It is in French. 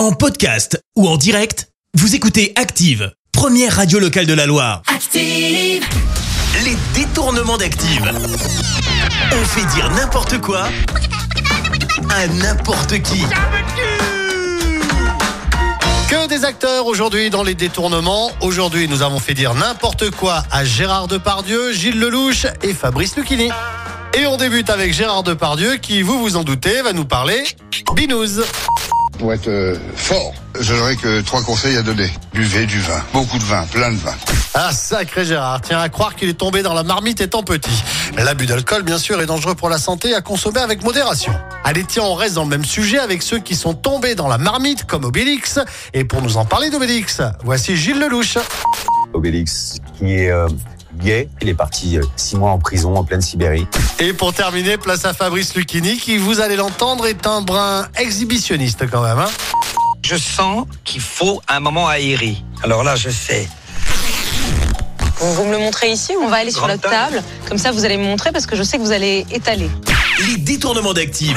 En podcast ou en direct, vous écoutez Active, première radio locale de la Loire. Active. Les détournements d'Active. On fait dire n'importe quoi à n'importe qui. Que des acteurs aujourd'hui dans les détournements. Aujourd'hui, nous avons fait dire n'importe quoi à Gérard Depardieu, Gilles Lelouch et Fabrice Lucchini. Et on débute avec Gérard Depardieu qui, vous vous en doutez, va nous parler binouze. Pour être euh, fort, je n'aurais que trois conseils à donner. Buvez du vin, beaucoup de vin, plein de vin. Ah, sacré Gérard, tiens à croire qu'il est tombé dans la marmite étant petit. L'abus d'alcool, bien sûr, est dangereux pour la santé à consommer avec modération. Allez, tiens, on reste dans le même sujet avec ceux qui sont tombés dans la marmite comme Obélix. Et pour nous en parler d'Obélix, voici Gilles Lelouch. Obélix, qui est euh, gay. Il est parti euh, six mois en prison en pleine Sibérie. Et pour terminer, place à Fabrice Lucchini qui, vous allez l'entendre, est un brin exhibitionniste quand même. Hein Je sens qu'il faut un moment aéré. Alors là, je sais. Vous, vous me le montrez ici On va aller sur la table? Comme ça, vous allez me montrer parce que je sais que vous allez étaler. Les détournements d'Active.